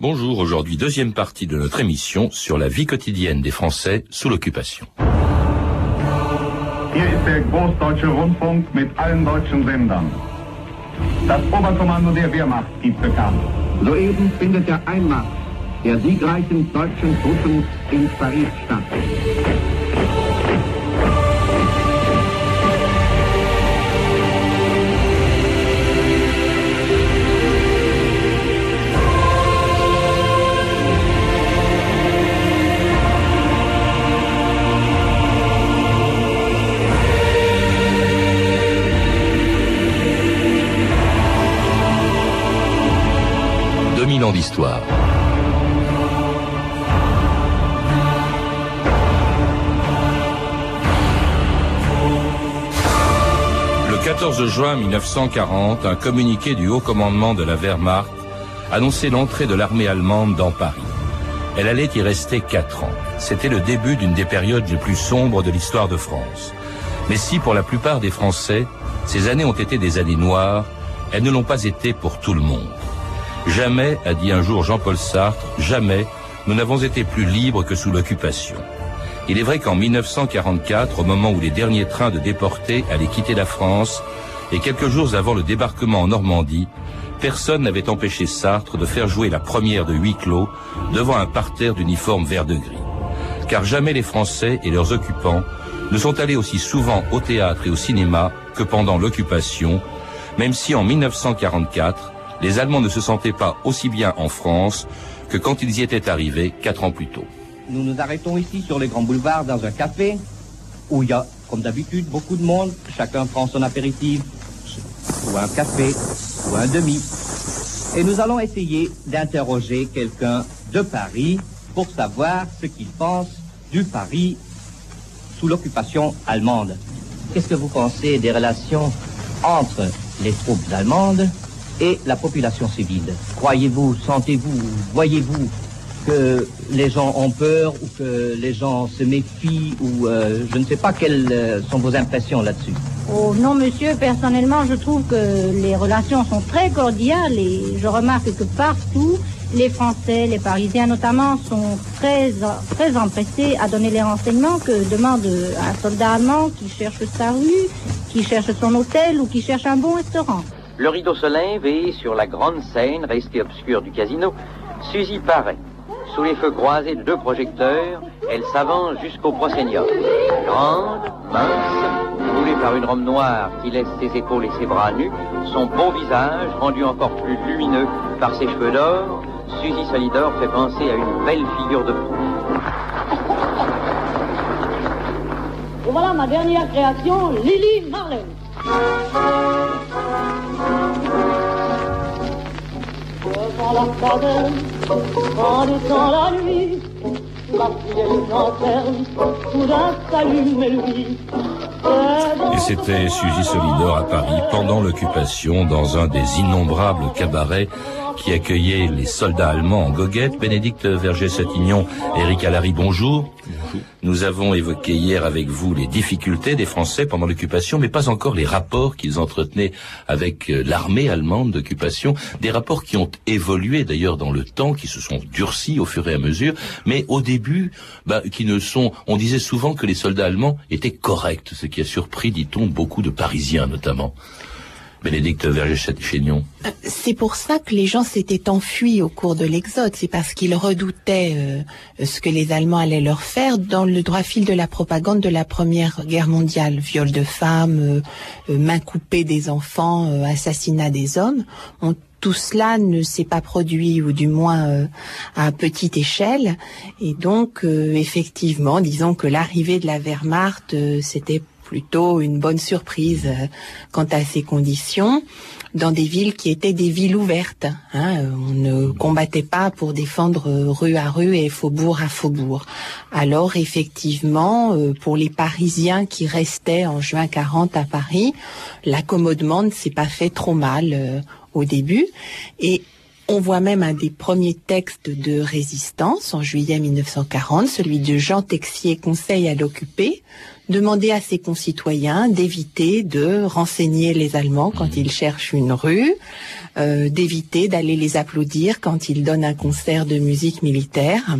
Bonjour, aujourd'hui deuxième partie de notre émission sur la vie quotidienne des Français sous l'occupation. Hier ist der Großdeutsche Rundfunk mit allen deutschen Sendern. Das Oberkommando der Wehrmacht gibt bekannt. Soeben findet der Einmarsch der siegreichen deutschen Truppen in Paris statt. D'histoire. Le 14 juin 1940, un communiqué du haut commandement de la Wehrmacht annonçait l'entrée de l'armée allemande dans Paris. Elle allait y rester quatre ans. C'était le début d'une des périodes les plus sombres de l'histoire de France. Mais si pour la plupart des Français, ces années ont été des années noires, elles ne l'ont pas été pour tout le monde. Jamais, a dit un jour Jean-Paul Sartre, jamais nous n'avons été plus libres que sous l'occupation. Il est vrai qu'en 1944, au moment où les derniers trains de déportés allaient quitter la France, et quelques jours avant le débarquement en Normandie, personne n'avait empêché Sartre de faire jouer la première de huis clos devant un parterre d'uniformes vert de gris. Car jamais les Français et leurs occupants ne sont allés aussi souvent au théâtre et au cinéma que pendant l'occupation, même si en 1944, les Allemands ne se sentaient pas aussi bien en France que quand ils y étaient arrivés quatre ans plus tôt. Nous nous arrêtons ici sur les grands boulevards dans un café où il y a, comme d'habitude, beaucoup de monde. Chacun prend son apéritif, ou un café, ou un demi. Et nous allons essayer d'interroger quelqu'un de Paris pour savoir ce qu'il pense du Paris sous l'occupation allemande. Qu'est-ce que vous pensez des relations entre les troupes allemandes et la population civile. Croyez-vous, sentez-vous, voyez-vous que les gens ont peur ou que les gens se méfient ou euh, je ne sais pas quelles euh, sont vos impressions là-dessus? Oh non monsieur, personnellement je trouve que les relations sont très cordiales et je remarque que partout les Français, les Parisiens notamment sont très très empressés à donner les renseignements que demande un soldat allemand qui cherche sa rue, qui cherche son hôtel ou qui cherche un bon restaurant. Le rideau se lève et, sur la grande scène restée obscure du casino, Suzy paraît. Sous les feux croisés de deux projecteurs, elle s'avance jusqu'au proscenium. Grande, mince, roulée par une robe noire qui laisse ses épaules et ses bras nus, son beau visage, rendu encore plus lumineux par ses cheveux d'or, Suzy Solidor fait penser à une belle figure de proue. Voilà ma dernière création, Lily Marlène. Et c'était Suzy Solidor à Paris pendant l'occupation dans un des innombrables cabarets qui accueillait les soldats allemands en goguette. Bénédicte Verger-Satignon, Eric Allary, bonjour. Nous avons évoqué hier avec vous les difficultés des Français pendant l'occupation, mais pas encore les rapports qu'ils entretenaient avec euh, l'armée allemande d'occupation, des rapports qui ont évolué d'ailleurs dans le temps, qui se sont durcis au fur et à mesure, mais au début, bah, qui ne sont. On disait souvent que les soldats allemands étaient corrects, ce qui a surpris, dit-on, beaucoup de Parisiens notamment. Bénédicte Verger-Chénion. Euh, c'est pour ça que les gens s'étaient enfuis au cours de l'exode. C'est parce qu'ils redoutaient euh, ce que les Allemands allaient leur faire dans le droit fil de la propagande de la Première Guerre mondiale. Viol de femmes, euh, main coupée des enfants, assassinat des hommes. tout cela ne s'est pas produit, ou du moins à petite échelle. Et donc, effectivement, disons que l'arrivée de la Wehrmacht, c'était plutôt une bonne surprise euh, quant à ces conditions dans des villes qui étaient des villes ouvertes. Hein. On ne combattait pas pour défendre euh, rue à rue et faubourg à faubourg. Alors effectivement, euh, pour les Parisiens qui restaient en juin 40 à Paris, l'accommodement ne s'est pas fait trop mal au début. Et On voit même un des premiers textes de résistance en juillet 1940, celui de Jean Texier, conseil à l'occupé, demander à ses concitoyens d'éviter de renseigner les Allemands quand ils cherchent une rue, euh, d'éviter d'aller les applaudir quand ils donnent un concert de musique militaire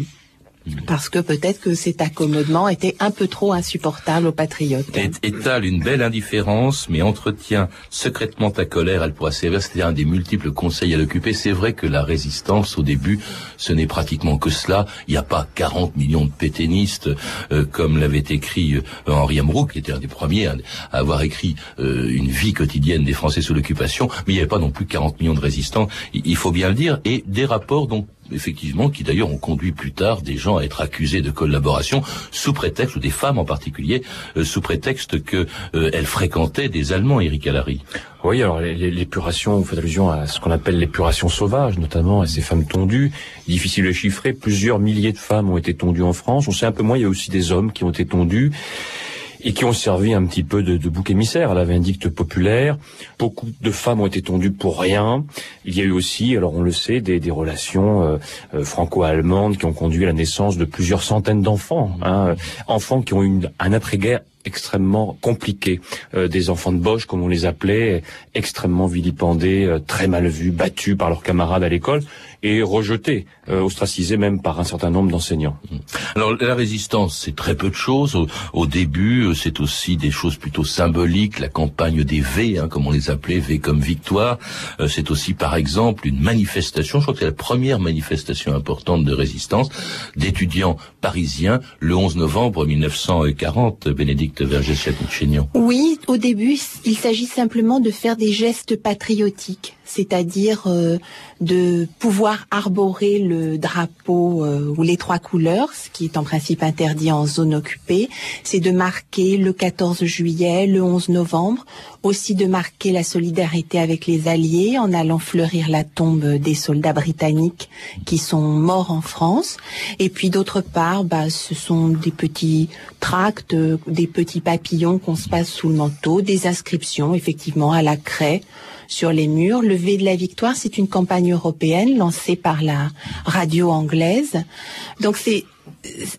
parce que peut-être que cet accommodement était un peu trop insupportable aux patriotes. Étale une belle indifférence, mais entretient secrètement ta colère, elle pourra servir, c'est un des multiples conseils à l'occuper. C'est vrai que la résistance, au début, ce n'est pratiquement que cela. Il n'y a pas 40 millions de pétainistes, euh, comme l'avait écrit euh, Henri Amrou, qui était un des premiers à, avoir écrit euh, une vie quotidienne des Français sous l'occupation, mais il n'y avait pas non plus 40 millions de résistants, il, il faut bien le dire, et des rapports donc effectivement, qui d'ailleurs ont conduit plus tard des gens à être accusés de collaboration sous prétexte, ou des femmes en particulier, euh, sous prétexte que euh, elles fréquentaient des Allemands, Eric Allary. Oui, alors l'épuration, vous faites allusion à ce qu'on appelle l'épuration sauvage, notamment à ces femmes tondues. Difficile à chiffrer, plusieurs milliers de femmes ont été tondues en France. On sait un peu moins, il y a aussi des hommes qui ont été tondus et qui ont servi un petit peu de, bouc émissaire à la vindicte populaire. Beaucoup de femmes ont été tondues pour rien. Il y a eu aussi, alors on le sait, des, des relations euh, euh, franco-allemandes qui ont conduit à la naissance de plusieurs centaines d'enfants, hein, enfants qui ont eu un après-guerre extrêmement compliqué. Euh, des enfants de Bosch, comme on les appelait, extrêmement vilipendés, euh, très mal vus, battus par leurs camarades à l'école et rejetés, euh, ostracisés même par un certain nombre d'enseignants. Mmh. Alors la résistance, c'est très peu de choses. Au, au début, c'est aussi des choses plutôt symboliques. La campagne des V, hein, comme on les appelait, V comme victoire. c'est aussi, par exemple, une manifestation. Je crois que c'est la première manifestation importante de résistance d'étudiants parisiens le 11 novembre 1940. Bénédicte oui, au début, il s'agit simplement de faire des gestes patriotiques, c'est-à-dire euh, de pouvoir arborer le drapeau euh, ou les trois couleurs, ce qui est en principe interdit en zone occupée. C'est de marquer le 14 juillet, le 11 novembre, aussi de marquer la solidarité avec les Alliés en allant fleurir la tombe des soldats britanniques qui sont morts en France. Et puis d'autre part, bah, ce sont des petits tracts, des petits papillons qu'on se passe sous le manteau, des inscriptions effectivement à la craie sur les murs. Le V de la victoire, c'est une campagne européenne lancée par la radio anglaise. Donc c'est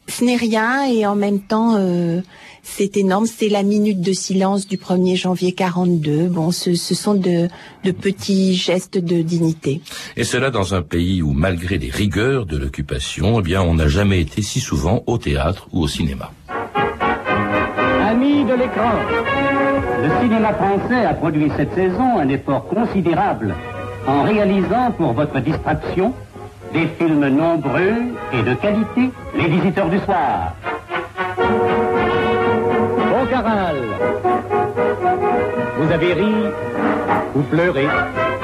ce n'est rien et en même temps euh, c'est énorme. C'est la minute de silence du 1er janvier 42. Bon, ce, ce sont de, de, petits gestes de dignité. Et cela dans un pays où, malgré les rigueurs de l'occupation, eh bien, on n'a jamais été si souvent au théâtre ou au cinéma. Amis de l'écran, le cinéma français a produit cette saison un effort considérable en réalisant pour votre distraction des films nombreux et de qualité, Les Visiteurs du Soir, vous avez ri ou pleuré,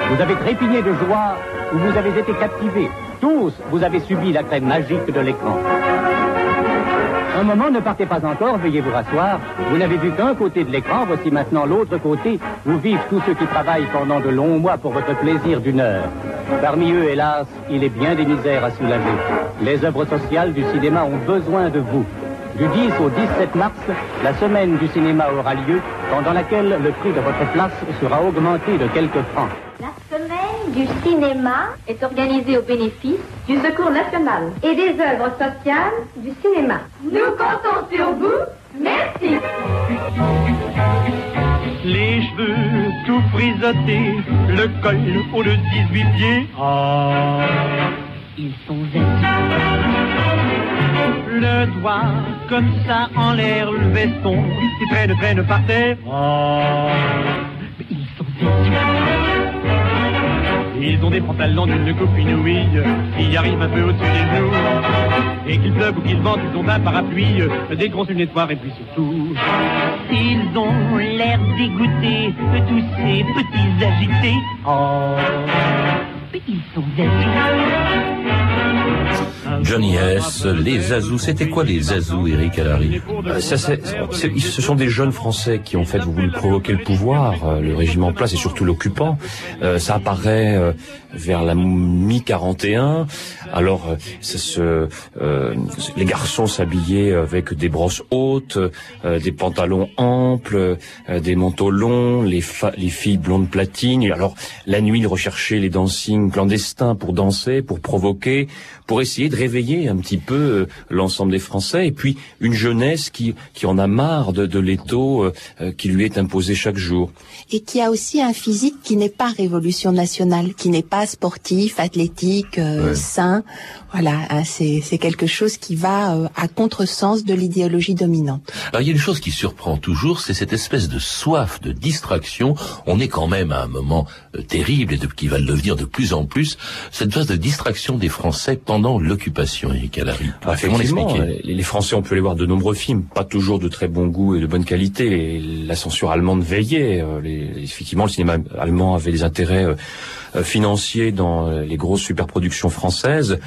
vous avez trépigné de joie ou vous avez été captivé. Tous, vous avez subi la crème magique de l'écran. Un moment, ne partez pas encore, veuillez vous rasseoir. Vous n'avez vu qu'un côté de l'écran, voici maintenant l'autre côté où vivent tous ceux qui travaillent pendant de longs mois pour votre plaisir d'une heure. Parmi eux, hélas, il est bien des misères à soulager. Les œuvres sociales du cinéma ont besoin de vous. Du 10 au 17 mars, la semaine du cinéma aura lieu, pendant laquelle le prix de votre place sera augmenté de quelques francs. Du cinéma est organisée au bénéfice du Secours national et des œuvres sociales du cinéma. Nous comptons sur vous. Merci. Les cheveux tout frisottés, le col haut de 18 pieds. Ah, ils sont le doigt comme ça en l'air, le veston qui traîne, traîne par terre. Oh, ils sont Ils ont des pantalons d'une coupe inouïe qui arrivent un peu au-dessus des genoux. Et qu'il pleuve ou qu'il vente, ils ont un parapluie, des grosses lunettes noires et puis surtout. Ils ont l'air dégoûtés tous ces petits agités. Oh, ils sont agités. Johnny S, les Zazous. C'était quoi les Zazous, Eric Allary Euh, ça, c'est- ce sont des jeunes Français qui ont fait voulu provoquer le pouvoir, euh, le régime en place et surtout l'occupant. Euh, ça apparaît euh, vers la mi-41. Alors, euh, ça se, euh, les garçons s'habillaient avec des brosses hautes, euh, des pantalons amples, euh, des manteaux longs, les, les filles blondes platines. Alors, la nuit, ils recherchaient les dancings clandestins pour danser, pour provoquer, pour essayer de réveiller un petit peu euh, l'ensemble des Français. Et puis, une jeunesse qui, qui en a marre de, de l'étau euh, euh, qui lui est imposé chaque jour. et qui a aussi un physique qui n'est pas révolution nationale, qui n'est pas sportif, athlétique, euh, Ouais. sain. Voilà, hein, c'est c'est quelque chose qui va euh, à contresens de l'idéologie dominante. Alors il y a une chose qui surprend toujours, c'est cette espèce de soif de distraction. On est quand même à un moment euh, terrible et de, qui va le devenir de plus en plus, cette phase de distraction des Français pendant l'occupation, Eric. Ah, Effectivement, les Français, on peut les voir de nombreux films, pas toujours de très bon goût et de bonne qualité. La censure allemande veillait. euh, les- effectivement, le cinéma allemand avait des intérêts euh, financiers dans les grosses superproductions françaises.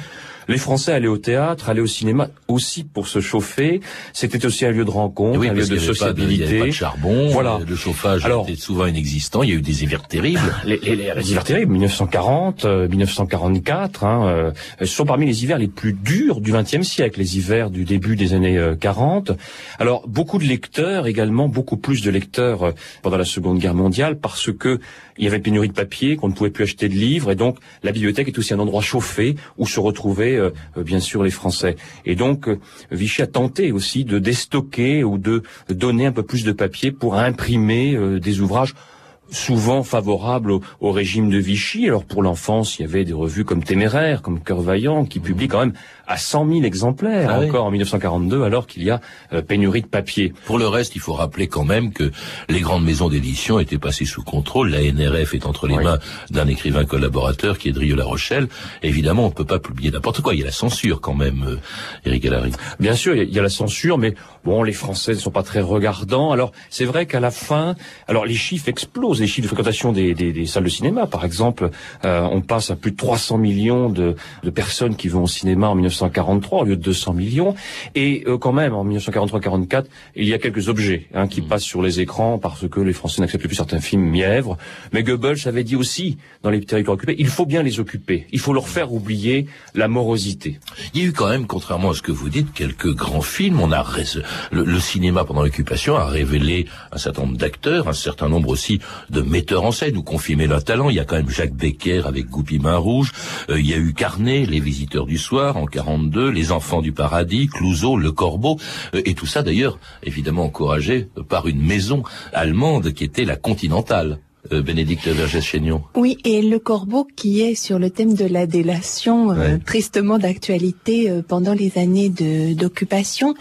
Les Français allaient au théâtre, allaient au cinéma aussi pour se chauffer. C'était aussi un lieu de rencontre, oui, un lieu de il sociabilité. avait pas de charbon, Voilà. euh, le chauffage Alors- était souvent inexistant, il y a eu des hivers terribles. Les, les, les- les hivers terribles, 1940, euh, 1944, hein, euh, sont parmi les hivers les plus durs du XXe siècle, les hivers du début des années euh, 40. Alors beaucoup de lecteurs également, beaucoup plus de lecteurs euh, pendant la Seconde Guerre mondiale, parce que il y avait pénurie de papier, qu'on ne pouvait plus acheter de livres, et donc la bibliothèque est aussi un endroit chauffé où se retrouvaient euh, euh, bien sûr les Français. Et donc euh, Vichy a tenté aussi de déstocker ou de donner un peu plus de papier pour imprimer euh, des ouvrages souvent favorables au, au régime de Vichy. Alors pour l'enfance, il y avait des revues comme Téméraire, comme Cœur Vaillant, qui publient quand même à 100 000 exemplaires Ah oui. encore en 1942, alors qu'il y a euh, pénurie de papier. Pour le reste, il faut rappeler quand même que les grandes maisons d'édition étaient passées sous contrôle. La NRF est entre les Oui. mains d'un écrivain collaborateur qui est Drieux La Rochelle. Évidemment, on peut pas publier n'importe quoi. Il y a la censure quand même, euh, Eric Allary. Bien sûr, il y a- il y a la censure, mais bon, les Français ne sont pas très regardants. Alors, c'est vrai qu'à la fin, alors les chiffres explosent, les chiffres de fréquentation des, des- des salles de cinéma, par exemple, euh, on passe à plus de 300 millions de, de personnes qui vont au cinéma en 1943 au lieu de 200 millions. Et euh, quand même, en 1943-44, il y a quelques objets hein, qui passent sur les écrans parce que les Français n'acceptent plus certains films mièvres. Mais Goebbels avait dit aussi, dans les territoires occupés, il faut bien les occuper. Il faut leur faire oublier la morosité. Il y a eu quand même, contrairement à ce que vous dites, quelques grands films. On a le, le cinéma pendant l'occupation a révélé un certain nombre d'acteurs, un certain nombre aussi de metteurs en scène ou confirmé leur talent. Il y a quand même Jacques Becker avec Goupy Main Rouge. Euh, il y a eu Carnet, Les Visiteurs du Soir en 42, Les Enfants du Paradis, Clouseau, Le Corbeau, Euh, et tout ça d'ailleurs évidemment encouragé par une maison allemande qui était la Continentale. Euh, Bénédicte Vergès-Chaignon. Oui, et le corbeau qui est sur le thème de la délation, euh, tristement d'actualité euh, pendant les années d'occupation.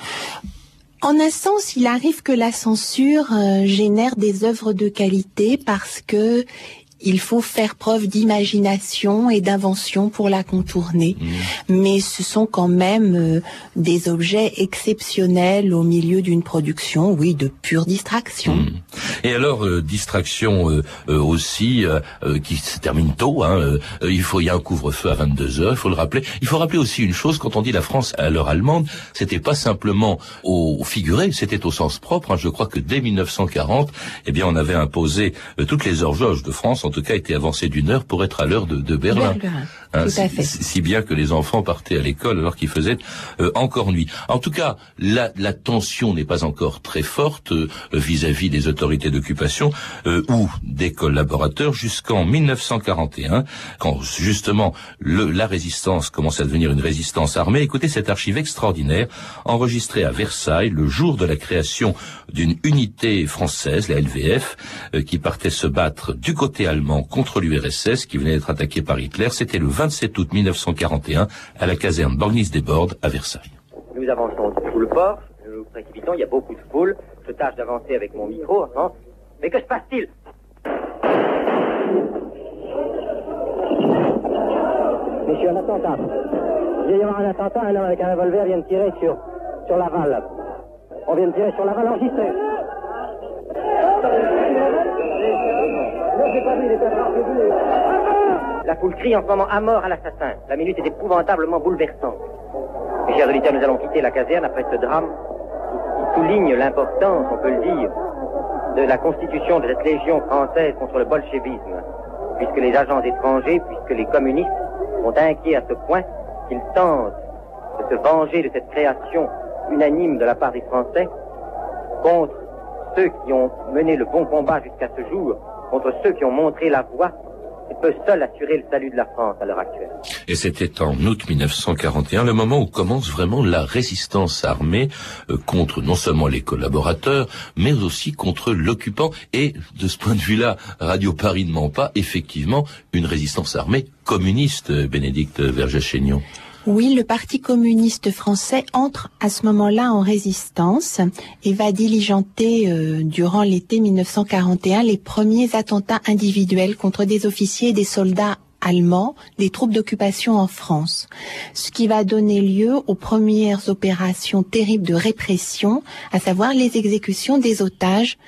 En un sens, il arrive que la censure euh, génère des œuvres de qualité parce que il faut faire preuve d'imagination et d'invention pour la contourner. Mais ce sont quand même euh, des objets exceptionnels au milieu d'une production, oui, de pure distraction. Mm. Et alors euh, distraction euh, euh, aussi euh, euh, qui se termine tôt. Hein, il faut il y a un couvre-feu à 22 heures. Il faut le rappeler. Il faut rappeler aussi une chose quand on dit la France à l'heure allemande, c'était pas simplement au figuré, c'était au sens propre. hein. Je crois que dès 1940, eh bien on avait imposé toutes les horloges de France, en tout cas, étaient avancées d'une heure pour être à l'heure de. Berlin, Hein, tout à si, fait. si- si bien que les enfants partaient à l'école alors qu'il faisait euh, encore nuit. En tout cas, la, la tension n'est pas encore très forte euh, vis-à-vis des autorités d'occupation euh, ou des collaborateurs jusqu'en 1941, quand justement le- la résistance commence à devenir une résistance armée. Écoutez cette archive extraordinaire enregistrée à Versailles le jour de la création d'une unité française, la LVF, qui partait se battre du côté allemand contre l'URSS qui venait d'être attaqué par Hitler. C'était le 27 août 1941 à la caserne Borgnis-des-Bordes à Versailles. Nous avançons sous le port, nous nous précipitons, il y a beaucoup de foule. Je tâche d'avancer avec mon micro, hein. Mais que se passe-t-il? Messieurs, un attentat. Il y avoir un attentat, un homme avec un revolver vient de tirer sur, sur Laval. On vient de tirer sur Laval, enregistré. Non, j'ai pas vu, il était à La foule crie en ce moment à mort à l'assassin. La minute est épouvantablement bouleversante. Mes chers auditeurs, nous allons quitter la caserne après ce drame qui souligne l'importance, on peut le dire, de la constitution de cette légion française contre le bolchevisme, puisque les agents étrangers, puisque les communistes sont inquiets à ce point qu'ils tentent de se venger de cette création unanime de la part des Français contre ceux qui ont mené le bon combat jusqu'à ce jour, contre ceux qui ont montré la voie seul assurer le salut de la France à l'heure actuelle. Et c'était en août 1941, le moment où commence vraiment la résistance armée euh, contre non seulement les collaborateurs, mais aussi contre l'occupant. Et de ce point de vue-là, Radio Paris ne ment pas, effectivement, une résistance armée communiste, euh, Bénédicte Vergès-Chaignon. Oui, le Parti communiste français entre à ce moment-là en résistance et va diligenter euh, durant l'été 1941 les premiers attentats individuels contre des officiers et des soldats allemands des troupes d'occupation en France, ce qui va donner lieu aux premières opérations terribles de répression, à savoir les exécutions des otages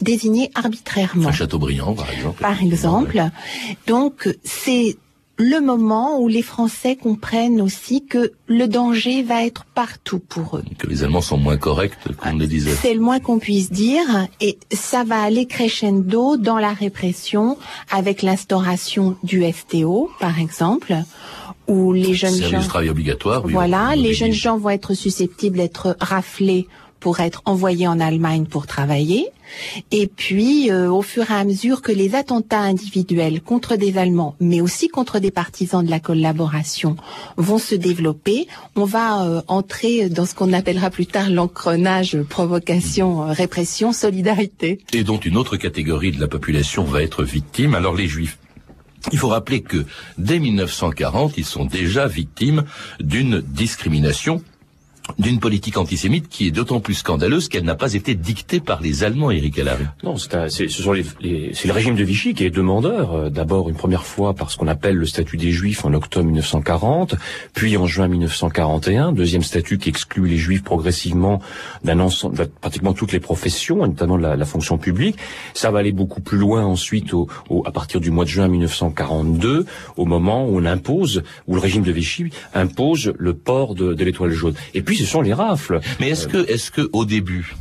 désignés arbitrairement. À Châteaubriand, par exemple. Par exemple. Donc, c'est le moment où les Français comprennent aussi que le danger va être partout pour eux. Que les Allemands sont moins corrects qu'on le disait. C'est le moins qu'on puisse dire et ça va aller crescendo dans la répression avec l'instauration du STO, par exemple, où les jeunes gens... travail obligatoire. oui, Voilà, les le jeunes gens vont être susceptibles d'être raflés pour être envoyés en Allemagne pour travailler. Et puis, euh, au fur et à mesure que les attentats individuels contre des Allemands, mais aussi contre des partisans de la collaboration, vont se développer, on va euh, entrer dans ce qu'on appellera plus tard l'engrenage provocation, euh, répression, solidarité. et dont une autre catégorie de la population va être victime, alors les juifs. Il faut rappeler que dès 1940, ils sont déjà victimes d'une discrimination d'une politique antisémite qui est d'autant plus scandaleuse qu'elle n'a pas été dictée par les Allemands, Éric Allary. Non, c'est un- ce sont les, les- le régime de Vichy qui est demandeur. euh, D'abord une première fois par ce qu'on appelle le statut des Juifs en octobre 1940, puis en juin 1941, deuxième statut qui exclut les Juifs progressivement d'un ensemble, de pratiquement toutes les professions, notamment la, la fonction publique. Ça va aller beaucoup plus loin ensuite, au, au- à partir du mois de juin 1942, au moment où on impose, où le régime de Vichy impose le port de, de l'étoile jaune. Et puis ce sont les rafles. Mais est-ce que, est-ce que au début,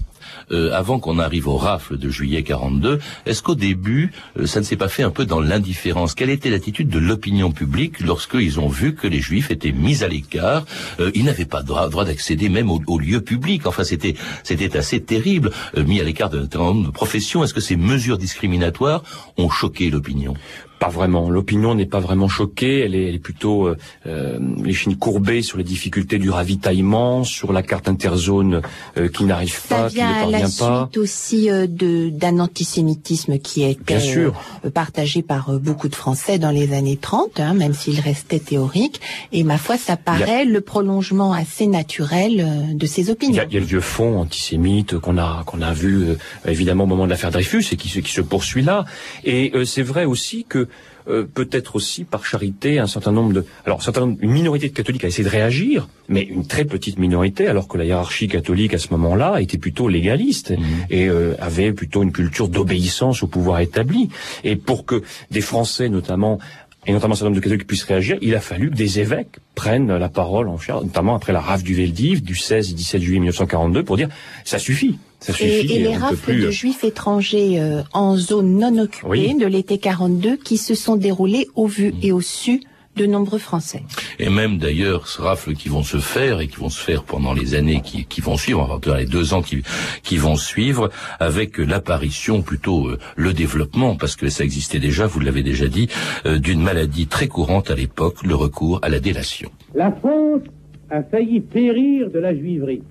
euh, avant qu'on arrive au rafle de juillet 42, est-ce qu'au début, euh, ça ne s'est pas fait un peu dans l'indifférence? Quelle était l'attitude de l'opinion publique lorsqu'ils ont vu que les Juifs étaient mis à l'écart Euh, Ils n'avaient pas droit, droit d'accéder même aux, aux lieux publics. Enfin, c'était c'était assez terrible, mis à l'écart d'un certain nombre de professions. Est-ce que ces mesures discriminatoires ont choqué l'opinion? Pas vraiment. L'opinion n'est pas vraiment choquée. Elle est, elle est plutôt euh, euh, les chines courbées sur les difficultés du ravitaillement, sur la carte interzone euh, qui n'arrive pas, qui vient ne à la parvient pas. suite aussi euh, de d'un antisémitisme qui était Bien sûr. euh, partagé par euh, beaucoup de Français dans les années 30, hein, même s'il restait théorique. Et ma foi, ça paraît le prolongement assez naturel euh, de ces Il y, opinions. a, il y a le vieux fond antisémite qu'on a qu'on a vu euh, évidemment au moment de l'affaire Dreyfus et qui, se- qui se poursuit là. Et euh, c'est vrai aussi que euh, peut-être aussi par charité un certain nombre de alors un certain nombre, une minorité de catholiques a essayé de réagir, mais une très petite minorité alors que la hiérarchie catholique à ce moment-là était plutôt légaliste et euh, avait plutôt une culture d'obéissance au pouvoir établi. Et pour que des Français notamment et notamment un certain nombre de catholiques puissent réagir, il a fallu que des évêques prennent la parole en chair, notamment après la rafle du Veldiv du 16 et 17 juillet 1942 pour dire ça suffit, ça Et, suffit. et les rafles plus, de euh, juifs étrangers euh, en zone non occupée Oui. de l'été 42 qui se sont déroulées au vu et au su de nombreux Français. Et même d'ailleurs, ce rafle qui vont se faire et qui vont se faire pendant les années qui, qui vont suivre, enfin dans les deux ans qui, qui vont suivre, avec l'apparition, plutôt euh, le développement, parce que ça existait déjà, vous l'avez déjà dit, euh, d'une maladie très courante à l'époque, le recours à la délation. La France a failli périr de la juiverie.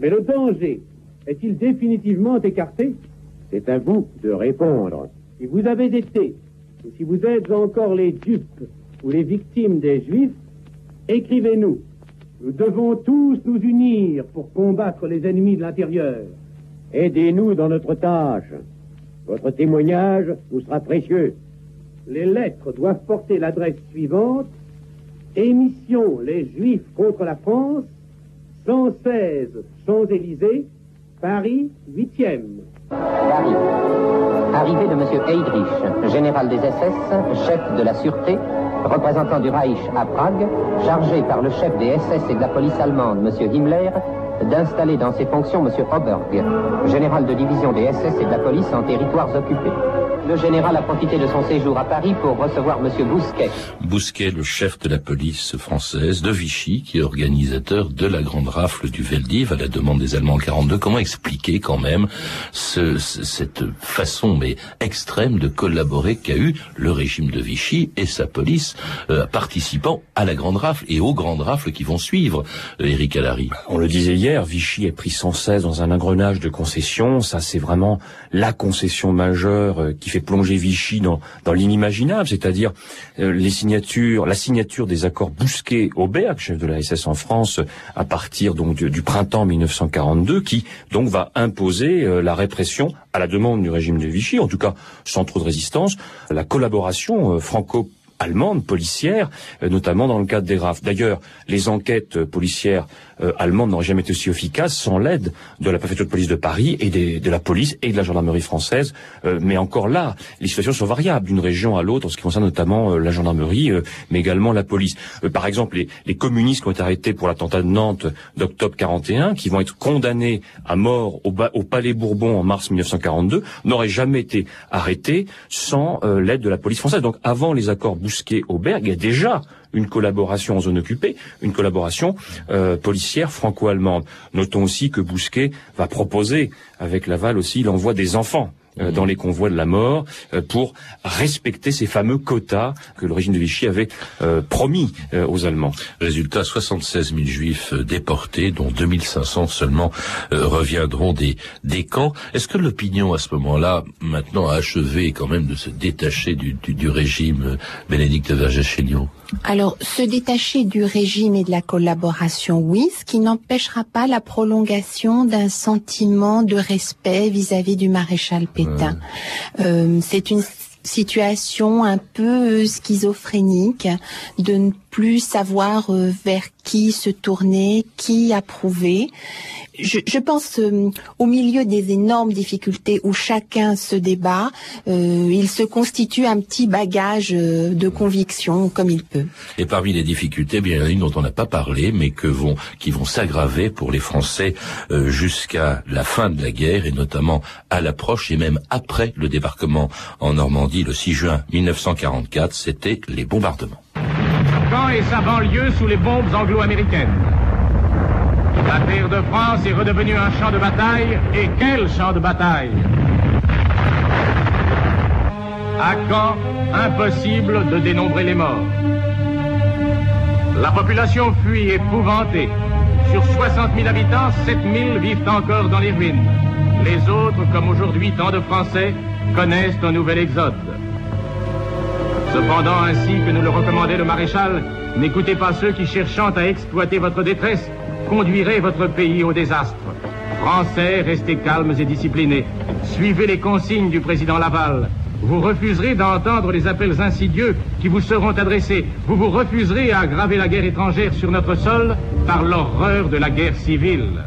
Mais le danger est-il définitivement écarté? C'est à vous de répondre. Si vous avez été, ou si vous êtes encore les dupes ou les victimes des juifs, écrivez-nous. Nous devons tous nous unir pour combattre les ennemis de l'intérieur. Aidez-nous dans notre tâche. Votre témoignage nous sera précieux. Les lettres doivent porter l'adresse suivante Émission Les Juifs contre la France, 116 Champs-Élysées, Paris 8e. Paris. Arrivée de M. Heydrich, général des SS, chef de la sûreté, représentant du Reich à Prague, chargé par le chef des SS et de la police allemande, M. Himmler, d'installer dans ses fonctions M. Oberg, général de division des SS et de la police en territoires occupés. Le général a profité de son séjour à Paris pour recevoir M. Bousquet. Bousquet, le chef de la police française de Vichy, qui est organisateur de la grande rafle du Veldiv à la demande des Allemands en 42. Comment expliquer quand même ce, cette façon mais extrême de collaborer qu'a eu le régime de Vichy et sa police euh, participant à la grande rafle et aux grandes rafles qui vont suivre, euh, Éric Allary On le disait hier, Vichy est pris sans cesse dans un engrenage de concessions. Ça, c'est vraiment la concession majeure euh, qui fait plonger Vichy dans, l'inimaginable, c'est-à-dire euh, les signatures, la signature des accords Bousquet-Auberg, chef de la SS en France, à partir donc du, du printemps 1942, qui donc va imposer euh, la répression à la demande du régime de Vichy, en tout cas sans trop de résistance, la collaboration euh, franco allemande, policière, euh, notamment dans le cadre des RAF. D'ailleurs, les enquêtes euh, policières euh, allemandes n'auraient jamais été aussi efficaces sans l'aide de la préfecture de police de Paris et de la police et de la gendarmerie française. Mais encore là, les situations sont variables d'une région à l'autre en ce qui concerne notamment la gendarmerie, mais également la police. Par exemple, les, communistes qui ont été arrêtés pour l'attentat de Nantes d'octobre 41, qui vont être condamnés à mort au, au Palais Bourbon en mars 1942, n'auraient jamais été arrêtés sans l'aide de la police française. Donc avant les accords Bousquet-Auberg, il y a déjà une collaboration en zone occupée, une collaboration euh, policière franco-allemande. Notons aussi que Bousquet va proposer, avec Laval aussi, l'envoi des enfants euh, dans les convois de la mort euh, pour respecter ces fameux quotas que le régime de Vichy avait euh, promis euh, aux Allemands. Résultat, 76 000 juifs euh, déportés, dont 2500 seulement euh, reviendront des, des camps. Est-ce que l'opinion à ce moment-là, maintenant, a achevé quand même de se détacher du, du, du régime euh, Bénédicte Vergès-Chéliot? Alors, se détacher du régime et de la collaboration, oui, ce qui n'empêchera pas la prolongation d'un sentiment de respect vis-à-vis du maréchal Pétain. Euh, c'est une situation un peu schizophrénique de ne plus savoir euh, vers qui se tourner, qui approuver. Je, je pense euh, au milieu des énormes difficultés où chacun se débat, euh, il se constitue un petit bagage euh, de conviction comme il peut. Et parmi les difficultés, bien, il y en a une dont on n'a pas parlé, mais que vont, qui vont s'aggraver pour les Français euh, jusqu'à la fin de la guerre, et notamment à l'approche et même après le débarquement en Normandie le 6 juin 1944, c'était les bombardements. Caen et sa banlieue sous les bombes anglo-américaines. La terre de France est redevenue un champ de bataille, et quel champ de bataille À Caen, impossible de dénombrer les morts. La population fuit épouvantée. Sur 60 000 habitants, 7 000 vivent encore dans les ruines. Les autres, comme aujourd'hui tant de Français, connaissent un nouvel exode. Cependant, ainsi que nous le recommandait le maréchal, n'écoutez pas ceux qui, cherchant à exploiter votre détresse, conduiraient votre pays au désastre. Français, restez calmes et disciplinés. Suivez les consignes du président Laval. Vous refuserez d'entendre les appels insidieux qui vous seront adressés. Vous vous refuserez à aggraver la guerre étrangère sur notre sol par l'horreur de la guerre civile.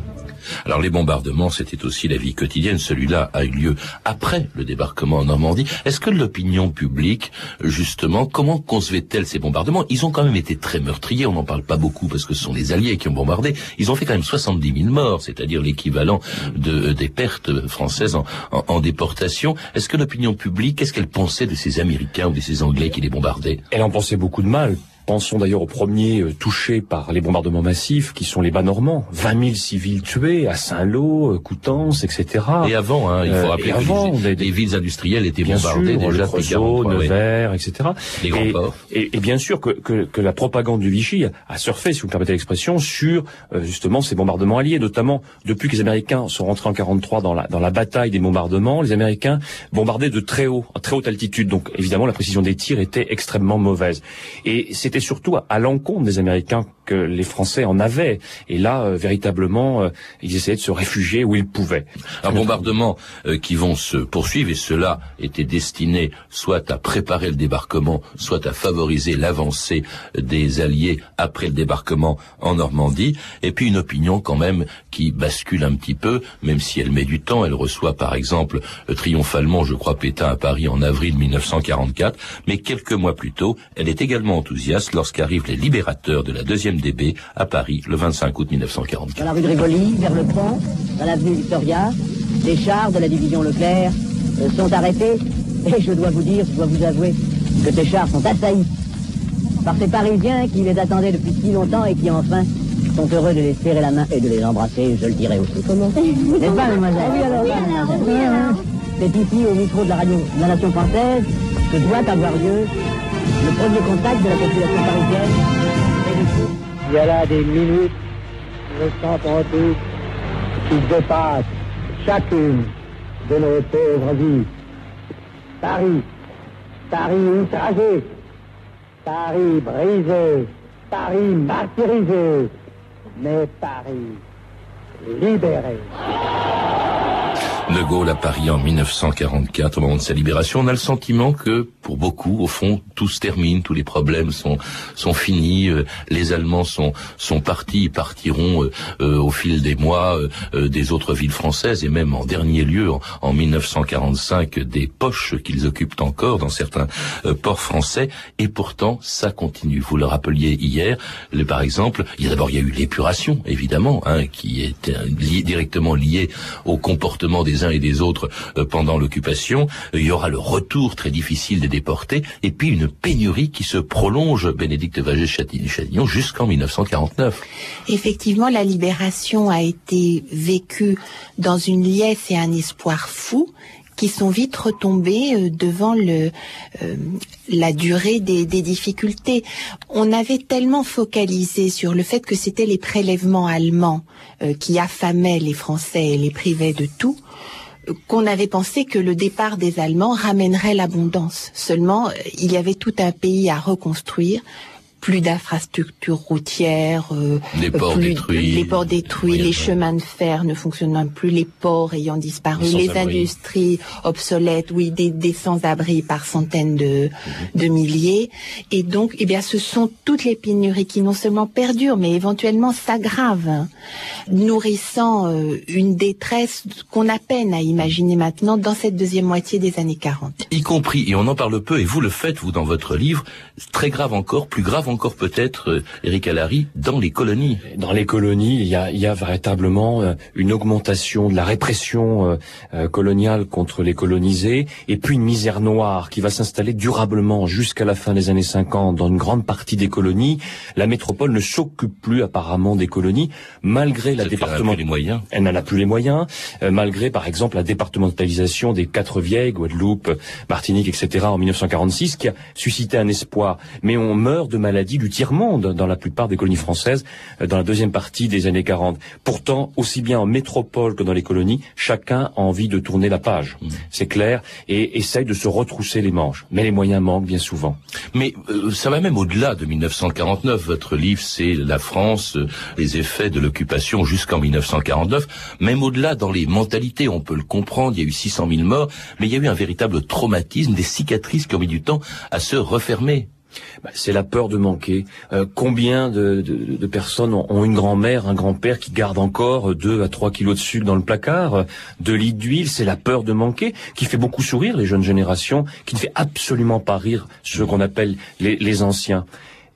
Alors les bombardements, c'était aussi la vie quotidienne. Celui-là a eu lieu après le débarquement en Normandie. Est-ce que l'opinion publique, justement, comment concevait-elle ces bombardements? Ils ont quand même été très meurtriers. On n'en parle pas beaucoup parce que ce sont les Alliés qui ont bombardé. Ils ont fait quand même 70 000 morts, c'est-à-dire l'équivalent de, des pertes françaises en, en, en déportation. Est-ce que l'opinion publique, qu'est-ce qu'elle pensait de ces Américains ou de ces Anglais qui les bombardaient? Elle en pensait beaucoup de mal. Pensons d'ailleurs aux premiers euh, touchés par les bombardements massifs, qui sont les bas normands. 20 000 civils tués à Saint-Lô, euh, Coutances, etc. Et avant, hein, il faut Euh, rappeler et que avant, les, des- les villes industrielles étaient Bien bombardées sûr, déjà depuis Creusot, 43, ouais. Nevers, etc. Les grands et, ports. et, et bien sûr que, que, que la propagande du Vichy a surfé, si vous me permettez l'expression, sur euh, justement ces bombardements alliés, notamment depuis que les Américains sont rentrés en 43 dans la dans la bataille des bombardements, les Américains bombardaient de très haut, à très haute altitude. Donc évidemment la précision des tirs était extrêmement mauvaise. Et c'était surtout à, à l'encontre des Américains les Français en avaient. Et là, euh, véritablement, euh, ils essayaient de se réfugier où ils pouvaient. Un bombardement euh, qui vont se poursuivre et cela était destiné soit à préparer le débarquement, soit à favoriser l'avancée des Alliés après le débarquement en Normandie. Et puis une opinion quand même qui bascule un petit peu, même si elle met du temps. Elle reçoit par exemple triomphalement, je crois, Pétain à Paris en avril 1944, mais quelques mois plus tôt, elle est également enthousiaste lorsqu'arrivent les libérateurs de la deuxième À Paris le 25 août 1944. Dans la rue de Rivoli, vers le pont, dans l'avenue Victoria, des chars de la division Leclerc euh, sont arrêtés. Et je dois vous dire, je dois vous avouer, que ces chars sont assaillis par ces Parisiens qui les attendaient depuis si longtemps et qui enfin sont heureux de les serrer la main et de les embrasser, je le dirai aussi. Comment N'est-ce pas, mademoiselle Oui, alors, oui, alors, oui, alors. C'est ici, au micro de la radio de la nation française, que doit avoir lieu le premier contact de la population parisienne. Il y a là des minutes ressentantes qui dépassent chacune de nos pauvres vies. Paris, Paris outragé, Paris brisé, Paris martyrisé, mais Paris libéré. De Gaulle à Paris en 1944, au moment de sa libération, on a le sentiment que, pour beaucoup, au fond, tout se termine, tous les problèmes sont sont finis, euh, les Allemands sont sont partis, partiront euh, euh, au fil des mois euh, euh, des autres villes françaises et même en dernier lieu, en, en 1945, des poches qu'ils occupent encore dans certains euh, ports français. Et pourtant, ça continue. Vous le rappeliez hier, par exemple, il y a d'abord il y a eu l'épuration, évidemment, hein, qui est lié- directement liée au comportement des et des autres euh, pendant l'occupation. Il y aura le retour très difficile des déportés et puis une pénurie qui se prolonge, Bénédicte Vagé-Châtillon, jusqu'en 1949. Effectivement, la libération a été vécue dans une liesse et un espoir fou qui sont vite retombés euh, devant euh, la durée des, difficultés. On avait tellement focalisé sur le fait que c'était les prélèvements allemands qui affamaient les Français et les privaient de tout qu'on avait pensé que le départ des Allemands ramènerait l'abondance. Seulement, euh, il y avait tout un pays à reconstruire, plus d'infrastructures routières, euh, Les ports plus- détruits. les ports détruits, les chemins de fer ne fonctionnant plus, les ports ayant disparu, Les industries obsolètes, oui, des, des sans-abri par centaines de, de milliers. Et donc, eh bien, ce sont toutes les pénuries qui non seulement perdurent, mais éventuellement s'aggravent, hein, nourrissant euh, une détresse qu'on a peine à imaginer maintenant dans cette deuxième moitié des années 40. y compris, et on en parle peu, et vous le faites, vous, dans votre livre, très grave encore, plus grave encore peut-être, euh, Éric Allary, dans les colonies. Dans les colonies, il y a, il y a véritablement euh, une augmentation de la répression euh, coloniale contre les colonisés, et puis une misère noire qui va s'installer durablement jusqu'à la fin des années 50 dans une grande partie des colonies. La métropole ne s'occupe plus apparemment des colonies, malgré la département. plus les moyens. Elle n'en a plus les moyens, malgré par exemple la départementalisation des quatre vieilles, Guadeloupe, Martinique, etc. en 1946, qui a suscité un espoir. Mais on meurt de maladies du tiers-monde dans la plupart des colonies françaises euh, dans la deuxième partie des années 40. Pourtant, aussi bien en métropole que dans les colonies, chacun a envie de tourner la page. C'est clair, et essaye de se retrousser les manches. Mais les moyens manquent bien souvent. Mais euh, ça va même au-delà de 1949. Votre livre, c'est la France, euh, les effets de l'occupation jusqu'en 1949. Même au-delà, dans les mentalités, on peut le comprendre, il y a eu 600 000 morts, mais il y a eu un véritable traumatisme, des cicatrices qui ont mis du temps à se refermer. Bah, c'est la peur de manquer. Euh, combien de, personnes ont, une grand-mère, un grand-père qui garde encore 2 à 3 kilos de sucre dans le placard, de litres d'huile C'est la peur de manquer qui fait beaucoup sourire les jeunes générations, qui ne fait absolument pas rire ceux qu'on appelle les anciens.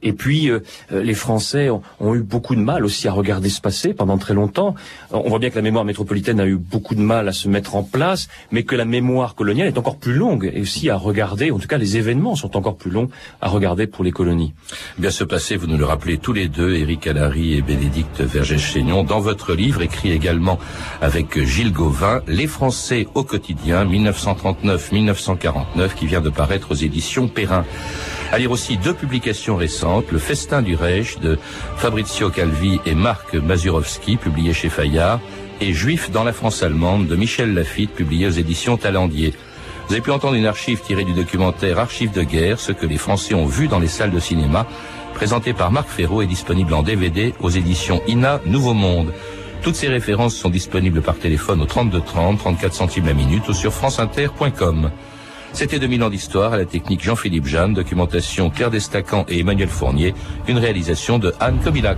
Et puis, euh, euh, les Français ont, eu beaucoup de mal aussi à regarder se passer pendant très longtemps. Euh, On voit bien que la mémoire métropolitaine a eu beaucoup de mal à se mettre en place, mais que la mémoire coloniale est encore plus longue et aussi à regarder, en tout cas les événements sont encore plus longs à regarder pour les colonies. Bien ce passé, vous nous le rappelez tous les deux, Éric Allary et Bénédicte Vergès-Chaignon, dans votre livre, écrit également avec Gilles Gauvin, Les Français au quotidien, 1939-1949, qui vient de paraître aux éditions Perrin. À lire aussi deux publications récentes, Le Festin du Reich de Fabrizio Calvi et Marc Mazurowski, publié chez Fayard, et Juif dans la France allemande de Michel Lafitte, publié aux éditions Talendier. Vous avez pu entendre une archive tirée du documentaire Archives de guerre, ce que les Français ont vu dans les salles de cinéma, présenté par Marc Ferraud et disponible en DVD aux éditions INA Nouveau Monde. Toutes ces références sont disponibles par téléphone au 32 30, 34 centimes la minute ou sur franceinter.com. C'était 2000 ans d'histoire à la technique Jean-Philippe Jeanne, documentation Claire Destacan et Emmanuel Fournier, une réalisation de Anne Kobilac.